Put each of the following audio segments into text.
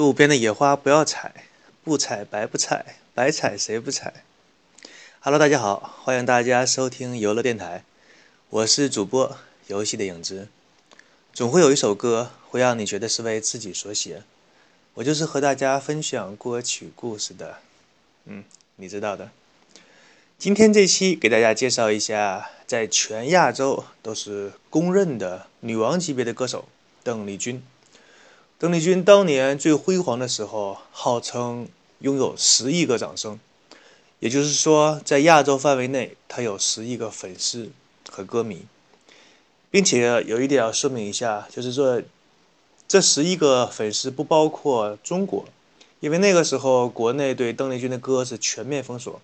路边的野花不要采，不采白不采，白采谁不采？Hello，大家好，欢迎大家收听游乐电台，我是主播游戏的影子。总会有一首歌会让你觉得是为自己所写，我就是和大家分享歌曲故事的，嗯，你知道的。今天这期给大家介绍一下，在全亚洲都是公认的女王级别的歌手邓丽君。邓丽君当年最辉煌的时候，号称拥有十亿个掌声，也就是说，在亚洲范围内，她有十亿个粉丝和歌迷。并且有一点要说明一下，就是说，这十亿个粉丝不包括中国，因为那个时候国内对邓丽君的歌是全面封锁，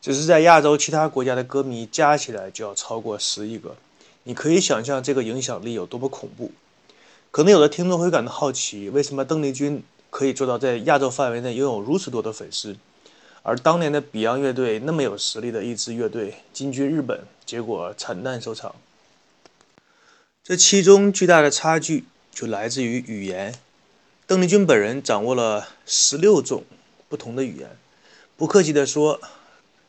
只是在亚洲其他国家的歌迷加起来就要超过十亿个，你可以想象这个影响力有多么恐怖。可能有的听众会感到好奇，为什么邓丽君可以做到在亚洲范围内拥有如此多的粉丝，而当年的 Beyond 乐队那么有实力的一支乐队进军日本，结果惨淡收场。这其中巨大的差距就来自于语言。邓丽君本人掌握了十六种不同的语言。不客气地说，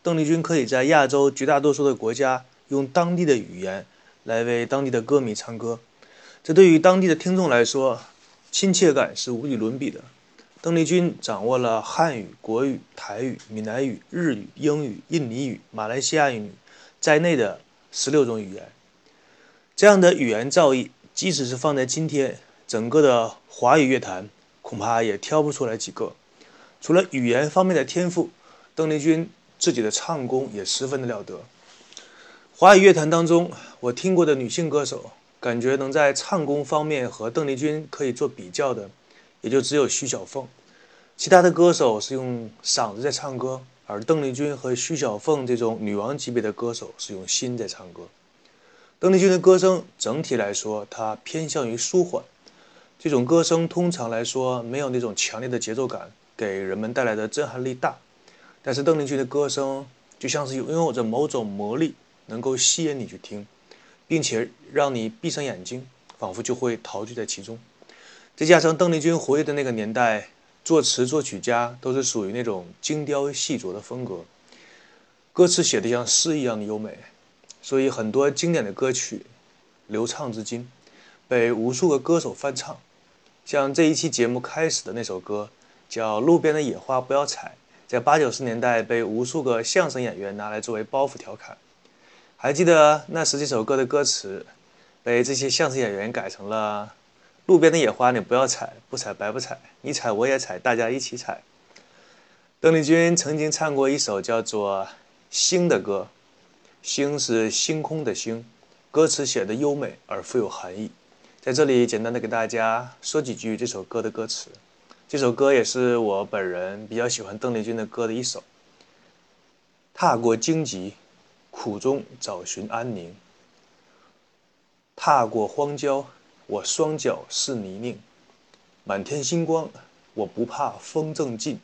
邓丽君可以在亚洲绝大多数的国家用当地的语言来为当地的歌迷唱歌。这对于当地的听众来说，亲切感是无与伦比的。邓丽君掌握了汉语、国语、台语、闽南语、日语、英语、印尼语、马来西亚语在内的十六种语言。这样的语言造诣，即使是放在今天，整个的华语乐坛恐怕也挑不出来几个。除了语言方面的天赋，邓丽君自己的唱功也十分的了得。华语乐坛当中，我听过的女性歌手，感觉能在唱功方面和邓丽君可以做比较的，也就只有徐小凤。其他的歌手是用嗓子在唱歌，而邓丽君和徐小凤这种女王级别的歌手是用心在唱歌。邓丽君的歌声整体来说，它偏向于舒缓。这种歌声通常来说没有那种强烈的节奏感，给人们带来的震撼力大。但是邓丽君的歌声就像是拥有着某种魔力，能够吸引你去听，并且让你闭上眼睛，仿佛就会陶醉在其中。再加上邓丽君活跃的那个年代，作词作曲家都是属于那种精雕细琢的风格，歌词写的像诗一样的优美。所以很多经典的歌曲流畅至今，被无数个歌手翻唱。像这一期节目开始的那首歌叫《路边的野花不要采》，在八九十年代被无数个相声演员拿来作为包袱调侃。还记得那时这首歌的歌词被这些相声演员改成了“路边的野花你不要采，不采白不采，你采我也采，大家一起采”。邓丽君曾经唱过一首叫做《星》的歌。星是星空的星，歌词写的优美而富有含义。在这里简单的给大家说几句这首歌的歌词。这首歌也是我本人比较喜欢邓丽君的歌的一首。踏过荆棘，苦中找寻安宁；踏过荒郊，我双脚是泥泞。满天星光，我不怕风正劲；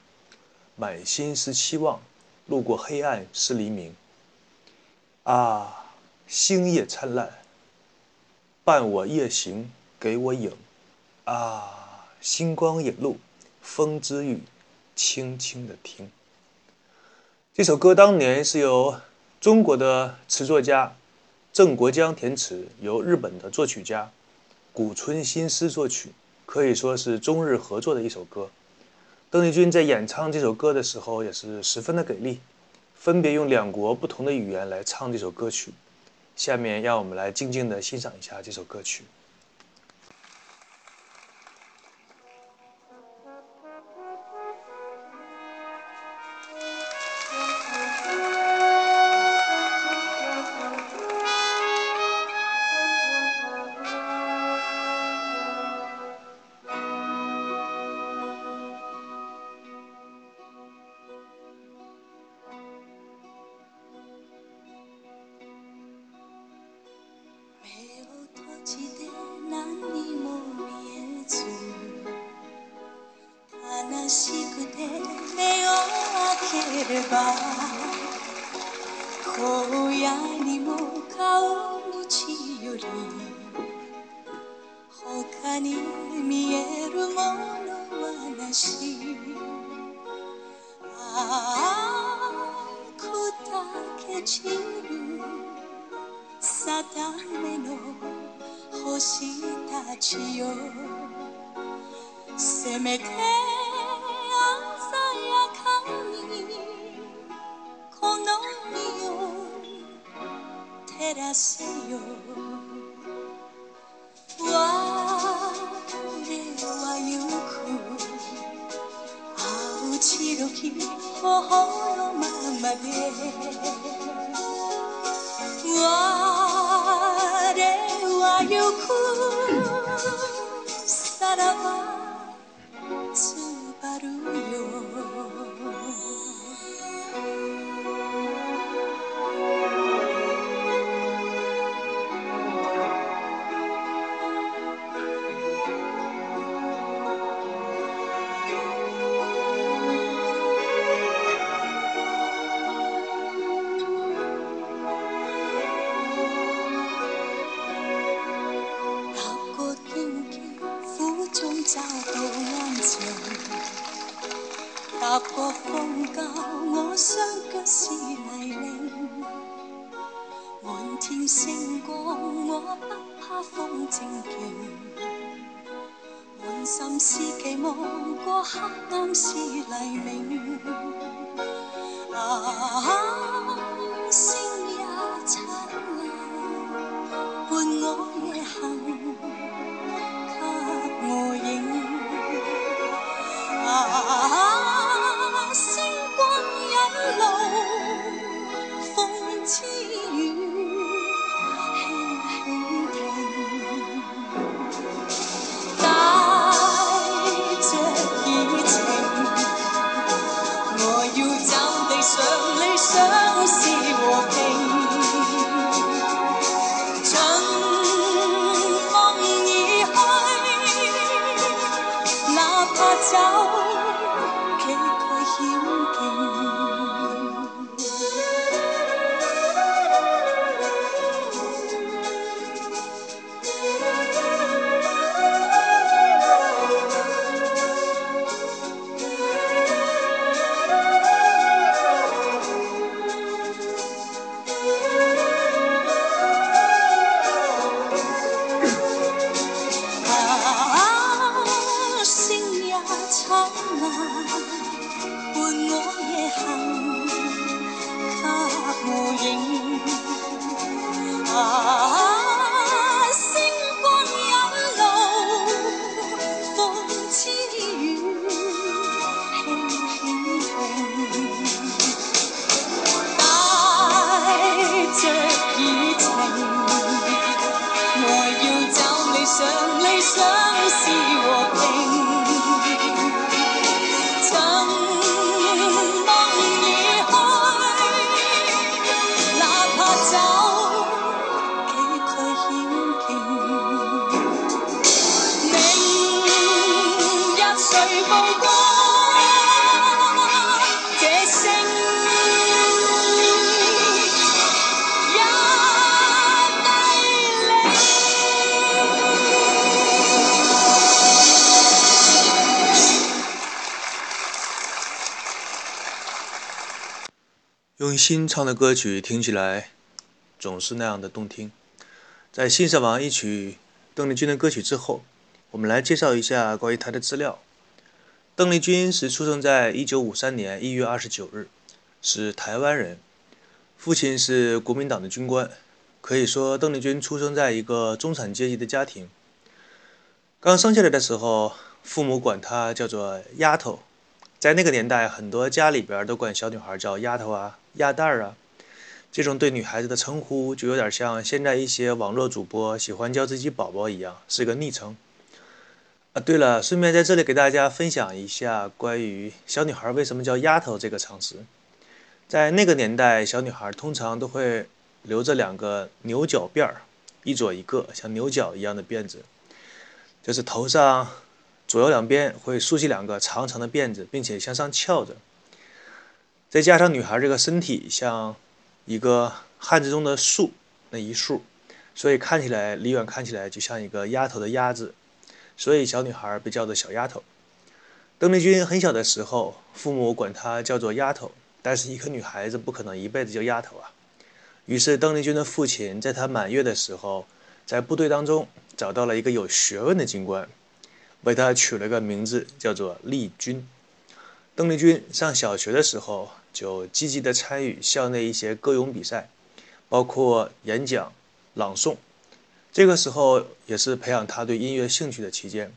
满心是期望，路过黑暗是黎明。啊，星夜灿烂，伴我夜行，给我影。啊，星光引路，风之雨，轻轻的听。这首歌当年是由中国的词作家郑国江填词，由日本的作曲家谷村新司作曲，可以说是中日合作的一首歌。邓丽君在演唱这首歌的时候，也是十分的给力。分别用两国不同的语言来唱这首歌曲，下面让我们来静静的欣赏一下这首歌曲。れば荒野にも顔道より他に見えるものはなしああ砕け散る定めの星たちよ。せめて 照らせよ我は行く青白き頬のままで我は行くさらばつ 期望过黑暗是黎明，啊，星也灿烂。伴我用心唱的歌曲听起来总是那样的动听。在欣赏完一曲邓丽君的歌曲之后，我们来介绍一下关于她的资料。邓丽君是出生在1953年1月29日，是台湾人，父亲是国民党的军官，可以说邓丽君出生在一个中产阶级的家庭。刚生下来的时候，父母管她叫做丫头。在那个年代，很多家里边都管小女孩叫丫头啊、鸭蛋儿啊，这种对女孩子的称呼就有点像现在一些网络主播喜欢叫自己宝宝一样，是个昵称。啊，对了，顺便在这里给大家分享一下关于小女孩为什么叫丫头这个常识。在那个年代，小女孩通常都会留着两个牛角辫儿，一左一个，像牛角一样的辫子，就是头上。左右两边会竖起两个长长的辫子，并且向上翘着。再加上女孩这个身体像一个汉字中的“竖”那一竖，所以看起来离远看起来就像一个丫头的“丫”字，所以小女孩被叫做小丫头。邓丽君很小的时候，父母管她叫做丫头，但是一个女孩子不可能一辈子叫丫头啊。于是邓丽君的父亲在她满月的时候，在部队当中找到了一个有学问的军官，为她取了个名字，叫做丽君。邓丽君上小学的时候就积极地参与校内一些歌咏比赛，包括演讲、朗诵。这个时候也是培养他对音乐兴趣的期间。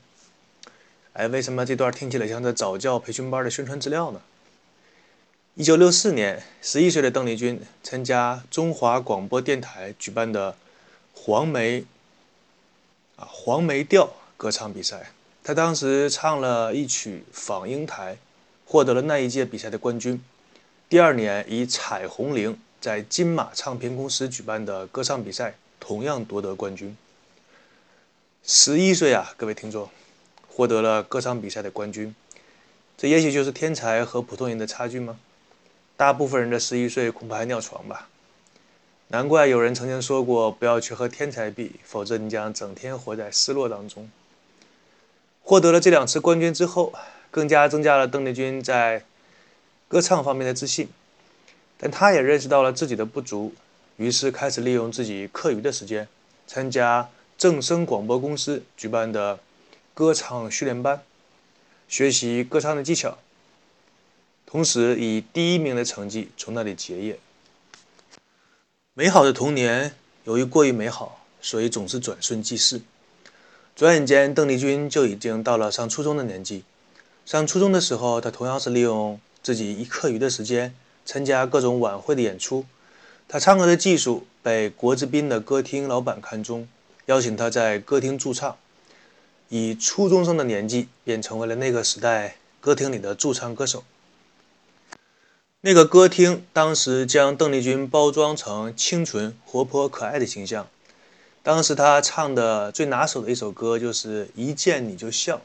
哎，为什么这段听起来像在早教培训班的宣传资料呢？一九六四年，十一岁的邓丽君参加中华广播电台举办的黄梅啊黄梅调歌唱比赛，她当时唱了一曲《访英台》，获得了那一届比赛的冠军。第二年，以《彩虹铃》在金马唱片公司举办的歌唱比赛，同样夺得冠军。十一岁啊，各位听众。获得了歌唱比赛的冠军，这也许就是天才和普通人的差距吗？大部分人的十一岁恐怕还尿床吧。难怪有人曾经说过，不要去和天才比，否则你将整天活在失落当中。获得了这两次冠军之后，更加增加了邓丽君在歌唱方面的自信。但他也认识到了自己的不足，于是开始利用自己课余的时间，参加正声广播公司举办的。歌唱训练班，学习歌唱的技巧，同时以第一名的成绩从那里结业。美好的童年由于过于美好，所以总是转瞬即逝。转眼间，邓丽君就已经到了上初中的年纪。上初中的时候，她同样是利用自己一课余的时间，参加各种晚会的演出。他唱歌的技术被国之滨的歌厅老板看中，邀请他在歌厅驻唱。以初中生的年纪，便成为了那个时代歌厅里的驻唱歌手。那个歌厅当时将邓丽君包装成清纯、活泼、可爱的形象。当时她唱的最拿手的一首歌就是《一见你就笑》。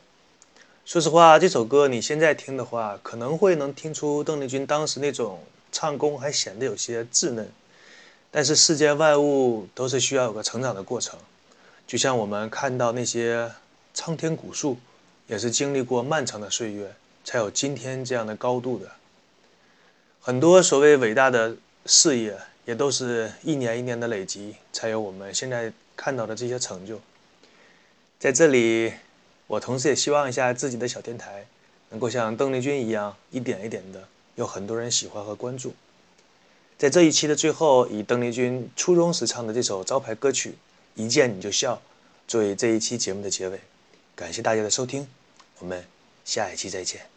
说实话，这首歌你现在听的话，可能会能听出邓丽君当时那种唱功还显得有些稚嫩。但是世间万物都是需要有个成长的过程，就像我们看到那些。苍天古树，也是经历过漫长的岁月，才有今天这样的高度的。很多所谓伟大的事业，也都是一年一年的累积，才有我们现在看到的这些成就。在这里，我同时也希望一下自己的小电台，能够像邓丽君一样，一点一点的有很多人喜欢和关注。在这一期的最后，以邓丽君初中时唱的这首招牌歌曲《一见你就笑》作为这一期节目的结尾。感谢大家的收听，我们下一期再见。